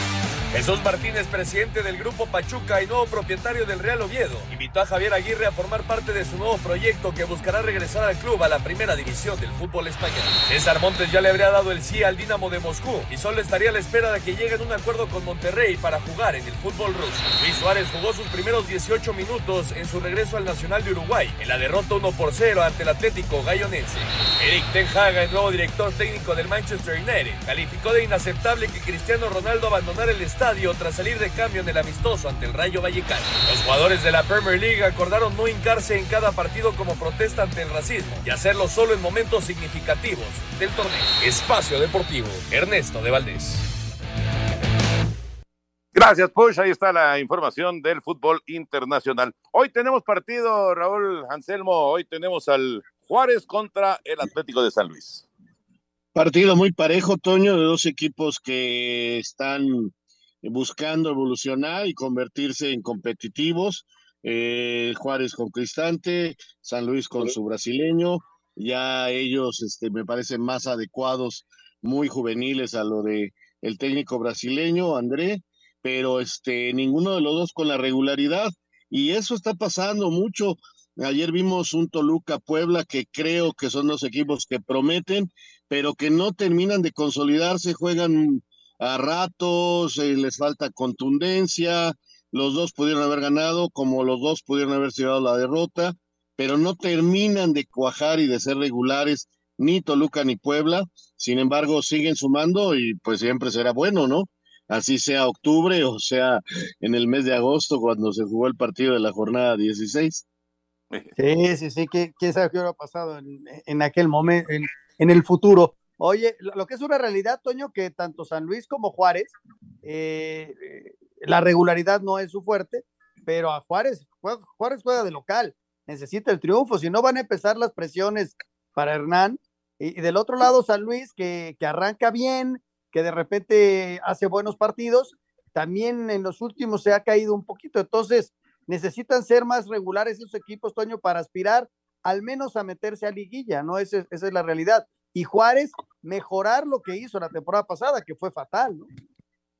Jesús Martínez, presidente del Grupo Pachuca y nuevo propietario del Real Oviedo, invitó a Javier Aguirre a formar parte de su nuevo proyecto que buscará regresar al club a la primera división del fútbol español. César Montes ya le habría dado el sí al Dinamo de Moscú y solo estaría a la espera de que lleguen un acuerdo con Monterrey para jugar en el fútbol ruso. Luis Suárez jugó sus primeros 18 minutos en su regreso al Nacional de Uruguay en la derrota 1 por 0 ante el Atlético Gallonense. Eric Ten Hag, el nuevo director técnico del Manchester United, calificó de inaceptable que Cristiano Ronaldo abandonara el estadio tras salir de cambio en el amistoso ante el Rayo Vallecano. Los jugadores de la Premier League acordaron no hincarse en cada partido como protesta ante el racismo y hacerlo solo en momentos significativos del torneo. Espacio Deportivo, Ernesto de Valdés. Gracias, Push. Ahí está la información del fútbol internacional. Hoy tenemos partido, Raúl Anselmo. Hoy tenemos al Juárez contra el Atlético de San Luis. Partido muy parejo, Toño, de dos equipos que están buscando evolucionar y convertirse en competitivos. Eh, Juárez con Cristante, San Luis con su brasileño, ya ellos este, me parecen más adecuados, muy juveniles a lo de el técnico brasileño, André, pero este, ninguno de los dos con la regularidad, y eso está pasando mucho Ayer vimos un Toluca Puebla que creo que son dos equipos que prometen, pero que no terminan de consolidarse, juegan a ratos, eh, les falta contundencia, los dos pudieron haber ganado, como los dos pudieron haber llevado la derrota, pero no terminan de cuajar y de ser regulares ni Toluca ni Puebla, sin embargo siguen sumando y pues siempre será bueno, ¿no? Así sea octubre o sea en el mes de agosto cuando se jugó el partido de la jornada 16. Sí, sí, sí, quién sabe qué hubiera pasado en, aquel momento, en, el futuro. Oye, lo que es una realidad, Toño, que tanto San Luis como Juárez, eh, la regularidad no es su fuerte, pero a Juárez, Juárez juega de local, necesita el triunfo, si no van a empezar las presiones para Hernán. Y, del otro lado, San Luis, que, que arranca bien, que de repente hace buenos partidos, también en los últimos se ha caído un poquito. Entonces, necesitan ser más regulares esos equipos, Toño, para aspirar al menos a meterse a liguilla, ¿no? Esa, esa es la realidad. Y Juárez, mejorar lo que hizo la temporada pasada, que fue fatal, ¿no?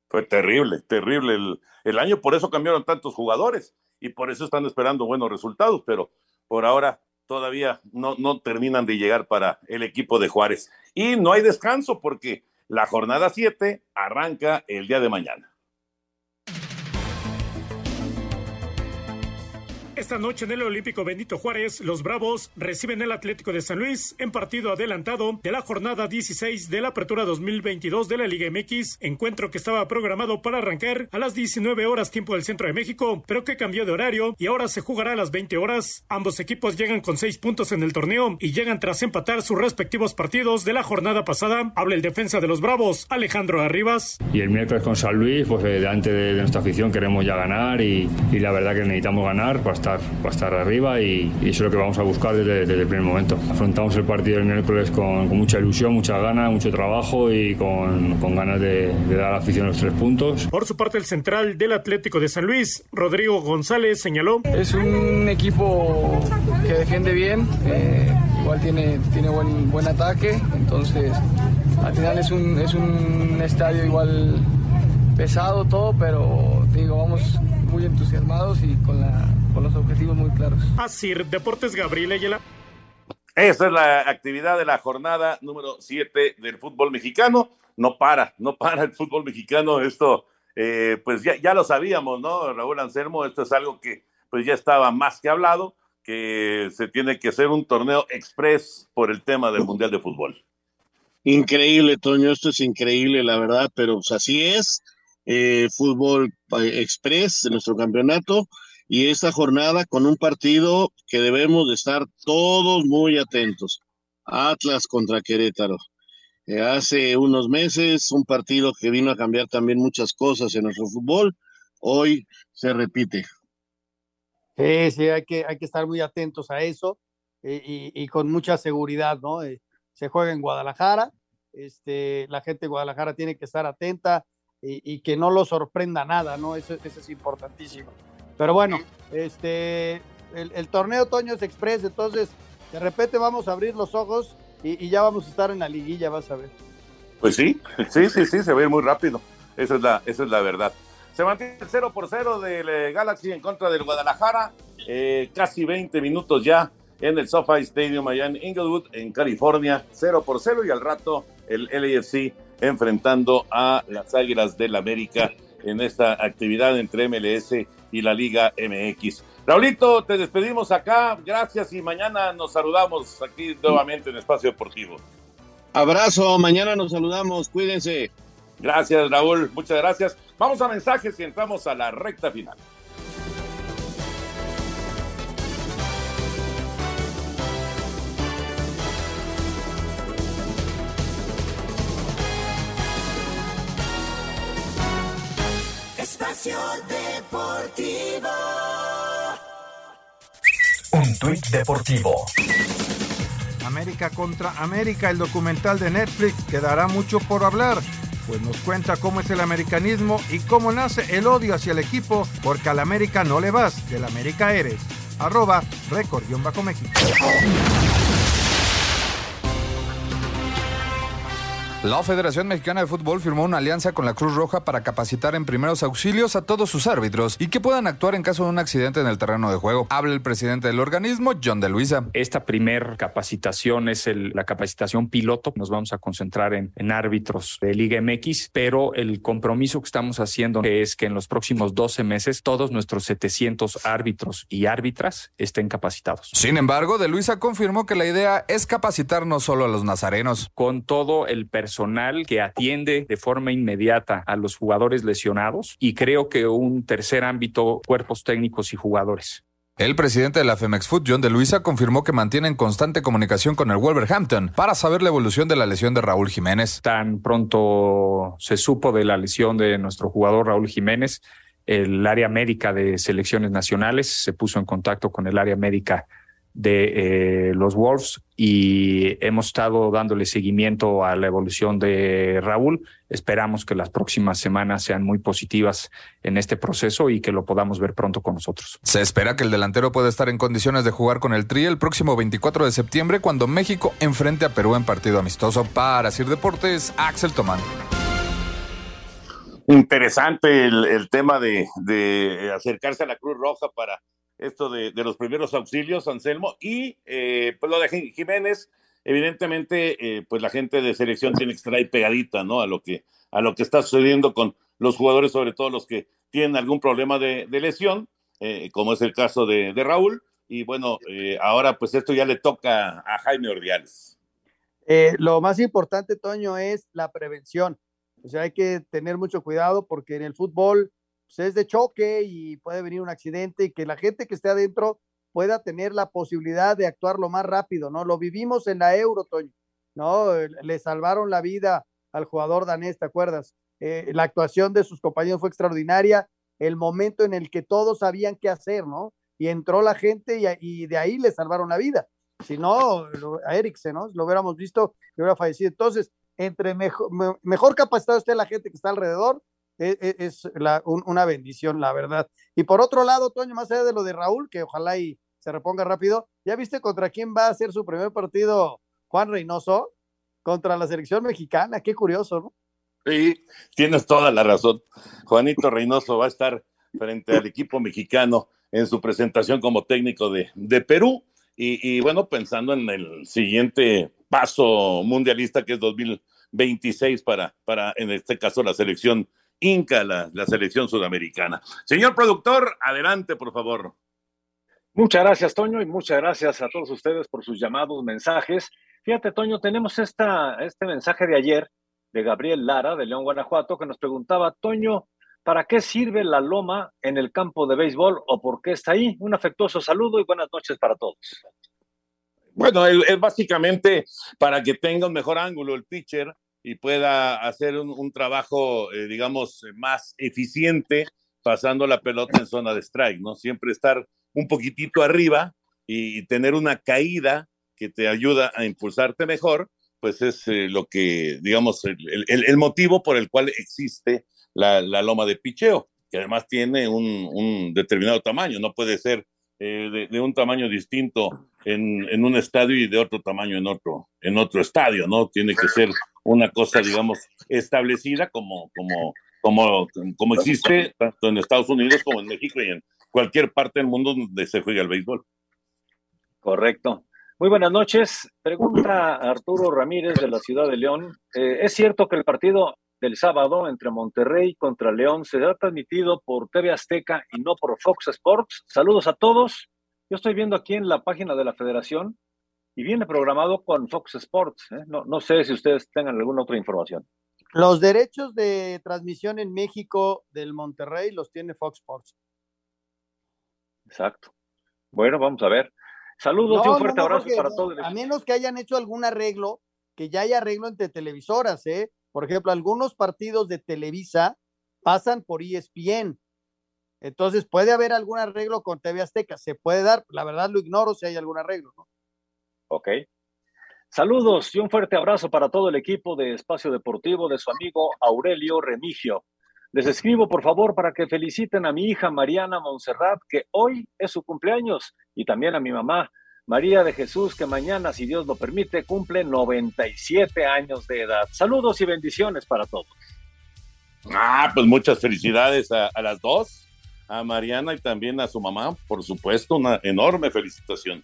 Fue terrible, terrible el, el año, por eso cambiaron tantos jugadores y por eso están esperando buenos resultados, pero por ahora todavía no, no terminan de llegar para el equipo de Juárez. Y no hay descanso porque la jornada 7 arranca el día de mañana. Esta noche en el Olímpico Benito Juárez, los Bravos reciben el Atlético de San Luis en partido adelantado de la jornada 16 de la Apertura 2022 de la Liga MX, encuentro que estaba programado para arrancar a las 19 horas tiempo del centro de México, pero que cambió de horario y ahora se jugará a las 20 horas. Ambos equipos llegan con 6 puntos en el torneo y llegan tras empatar sus respectivos partidos de la jornada pasada. Habla el defensa de los Bravos, Alejandro Arribas. Y el miércoles con San Luis, pues eh, delante de, nuestra afición queremos ya ganar y, y la verdad que necesitamos ganar para estar estar, estar arriba y, eso es lo que vamos a buscar desde, el primer momento. Afrontamos el partido el miércoles con, mucha ilusión, mucha ganas, mucho trabajo y con, ganas de, dar a la afición los tres puntos. Por su parte, el central del Atlético de San Luis, Rodrigo González, señaló. Es un equipo que defiende bien, eh, igual tiene, tiene buen, buen ataque, entonces al final es un, es un estadio igual pesado todo, pero digo, vamos muy entusiasmados y con la con los objetivos muy claros. Así, Deportes Gabriel Ayala. Esa es la actividad de la jornada número 7 del fútbol mexicano. No para, no para el fútbol mexicano. Esto, eh, pues ya, ya lo sabíamos, ¿no, Raúl Anselmo? Esto es algo que pues ya estaba más que hablado, que se tiene que hacer un torneo express por el tema del Mundial de Fútbol. Increíble, Toño, esto es increíble, la verdad, pero pues, así es. Eh, fútbol eh, express de nuestro campeonato y esta jornada con un partido que debemos de estar todos muy atentos. Atlas contra Querétaro. Eh, hace unos meses, un partido que vino a cambiar también muchas cosas en nuestro fútbol, hoy se repite. Sí, sí, hay que, hay que estar muy atentos a eso eh, y, con mucha seguridad, ¿no? Se juega en Guadalajara, este, la gente de Guadalajara tiene que estar atenta y, que no lo sorprenda nada, ¿no? eso es importantísimo. Pero bueno, este, el, torneo Toño es Express, entonces de repente vamos a abrir los ojos y, ya vamos a estar en la liguilla, vas a ver. Pues sí, sí, sí, sí, se ir muy rápido. Esa es la, esa es la verdad. Se mantiene el 0 por 0 del eh, Galaxy en contra del Guadalajara. Eh, casi 20 minutos ya en el SoFi Stadium allá en Inglewood, en California. 0 por 0 y al rato el LAFC enfrentando a las Águilas del América en esta actividad entre MLS y la Liga MX. Raulito, te despedimos acá, gracias y mañana nos saludamos aquí nuevamente en Espacio Deportivo. Abrazo, mañana nos saludamos, cuídense. Gracias, Raúl, muchas gracias. Vamos a mensajes y entramos a la recta final. Espacio Deportivo. Un tuit deportivo. América contra América, el documental de Netflix, quedará mucho por hablar, pues nos cuenta cómo es el americanismo y cómo nace el odio hacia el equipo, porque al América no le vas, del América eres. Arroba Record-México. La Federación Mexicana de Fútbol firmó una alianza con la Cruz Roja para capacitar en primeros auxilios a todos sus árbitros y que puedan actuar en caso de un accidente en el terreno de juego. Habla el presidente del organismo, John de Luisa. Esta primer capacitación es el, la capacitación piloto. Nos vamos a concentrar en, en árbitros de Liga MX, pero el compromiso que estamos haciendo es que en los próximos 12 meses todos nuestros 700 árbitros y árbitras estén capacitados. Sin embargo, de Luisa confirmó que la idea es capacitar no solo a los nazarenos. Con todo el personal personal que atiende de forma inmediata a los jugadores lesionados y creo que un tercer ámbito, cuerpos técnicos y jugadores. El presidente de la Femex Food, John de Luisa, confirmó que mantienen constante comunicación con el Wolverhampton para saber la evolución de la lesión de Raúl Jiménez. Tan pronto se supo de la lesión de nuestro jugador Raúl Jiménez, el área médica de selecciones nacionales se puso en contacto con el área médica de eh, los Wolves y hemos estado dándole seguimiento a la evolución de Raúl. Esperamos que las próximas semanas sean muy positivas en este proceso y que lo podamos ver pronto con nosotros. Se espera que el delantero pueda estar en condiciones de jugar con el Tri el próximo 24 de septiembre cuando México enfrente a Perú en partido amistoso. Para Sir Deportes, Axel Tomán. Interesante el, el tema de, de acercarse a la Cruz Roja para esto de, de los primeros auxilios, Anselmo, y eh, pues lo de Jiménez, evidentemente, eh, pues la gente de selección tiene que estar ahí pegadita, ¿no? A lo que, a lo que está sucediendo con los jugadores, sobre todo los que tienen algún problema de, de lesión, eh, como es el caso de, de Raúl, y bueno, ahora pues esto ya le toca a Jaime Ordiales. lo más importante, Toño, es la prevención. O sea, hay que tener mucho cuidado porque en el fútbol pues, es de choque y puede venir un accidente y que la gente que esté adentro pueda tener la posibilidad de actuar lo más rápido, ¿no? Lo vivimos en la Euro, Toño, ¿no? Le salvaron la vida al jugador danés, ¿te acuerdas? Eh, la actuación de sus compañeros fue extraordinaria, el momento en el que todos sabían qué hacer, ¿no? Y entró la gente y, de ahí le salvaron la vida. Si no, a Eriksen, ¿no? Lo hubiéramos visto, hubiera fallecido. Entonces, entre mejor, mejor capacitado esté la gente que está alrededor, e, e, es, una bendición, la verdad. Y por otro lado, Toño, más allá de lo de Raúl, que ojalá y se reponga rápido, ¿ya viste contra quién va a ser su primer partido Juan Reynoso? Contra la selección mexicana, qué curioso, ¿no? Sí, tienes toda la razón. Juanito Reynoso va a estar frente al equipo mexicano en su presentación como técnico de, de Perú. Y, y, bueno, pensando en el siguiente paso mundialista que es 2026 para, para en este caso, la selección Inca, la, la selección sudamericana. Señor productor, adelante, por favor. Muchas gracias, Toño, y muchas gracias a todos ustedes por sus llamados, mensajes. Fíjate, Toño, tenemos esta, este mensaje de ayer de Gabriel Lara, de León, Guanajuato, que nos preguntaba, Toño, ¿para qué sirve la loma en el campo de béisbol o por qué está ahí? Un afectuoso saludo y buenas noches para todos. Bueno, es básicamente para que tenga un mejor ángulo el pitcher y pueda hacer un, trabajo, eh, digamos, más eficiente pasando la pelota en zona de strike, ¿no? Siempre estar un poquitito arriba y, tener una caída que te ayuda a impulsarte mejor, pues es eh, lo que, digamos, el, motivo por el cual existe la, loma de picheo, que además tiene un, determinado tamaño, no puede ser eh, de, de, un tamaño distinto en, en, un estadio y de otro tamaño en otro, en otro estadio, ¿no? Tiene que ser una cosa, digamos, establecida como, como, como, como existe tanto en Estados Unidos como en México y en cualquier parte del mundo donde se juega el béisbol. Correcto. Muy buenas noches. Pregunta Arturo Ramírez de la ciudad de León. Eh, ¿Es cierto que el partido del sábado entre Monterrey contra León será transmitido por TV Azteca y no por Fox Sports? Saludos a todos. Yo estoy viendo aquí en la página de la federación y viene programado con Fox Sports. ¿eh? No, no sé si ustedes tengan alguna otra información. Los derechos de transmisión en México del Monterrey los tiene Fox Sports. Exacto. Bueno, vamos a ver. Saludos y un fuerte abrazo para todos. A menos que hayan hecho algún arreglo, que ya haya arreglo entre televisoras, ¿eh? Por ejemplo, algunos partidos de Televisa pasan por ESPN. Entonces, puede haber algún arreglo con TV Azteca, se puede dar, la verdad lo ignoro si hay algún arreglo, ¿no? Ok. Saludos y un fuerte abrazo para todo el equipo de Espacio Deportivo de su amigo Aurelio Remigio. Les escribo, por favor, para que feliciten a mi hija Mariana Montserrat, que hoy es su cumpleaños, y también a mi mamá, María de Jesús, que mañana, si Dios lo permite, cumple 97 años de edad. Saludos y bendiciones para todos. Ah, pues muchas felicidades a, a las dos, a Mariana y también a su mamá, por supuesto, una enorme felicitación.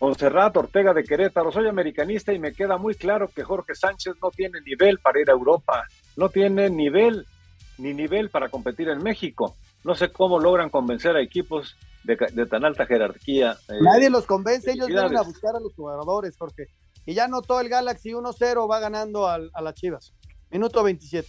Monserrat Ortega de Querétaro, soy americanista y me queda muy claro que Jorge Sánchez no tiene nivel para ir a Europa, no tiene nivel ni nivel para competir en México. No sé cómo logran convencer a equipos de, de tan alta jerarquía. eh, Nadie los convence, ellos vienen a buscar a los jugadores, Jorge. Y ya notó el Galaxy 1-0, va ganando al, a las Chivas. Minuto 27.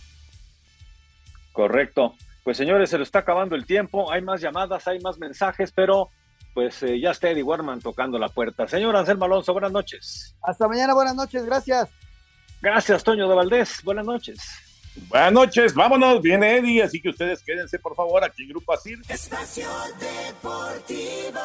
Correcto. Pues señores, se lo está acabando el tiempo, hay más llamadas, hay más mensajes, pero pues eh, ya está Eddie Warman tocando la puerta. Señor Anselmo Alonso, buenas noches. Hasta mañana, buenas noches, gracias. Gracias, Toño de Valdés, buenas noches. Buenas noches, vámonos, viene Eddie, así que ustedes quédense por favor aquí en Grupo Asir. Espacio Deportivo.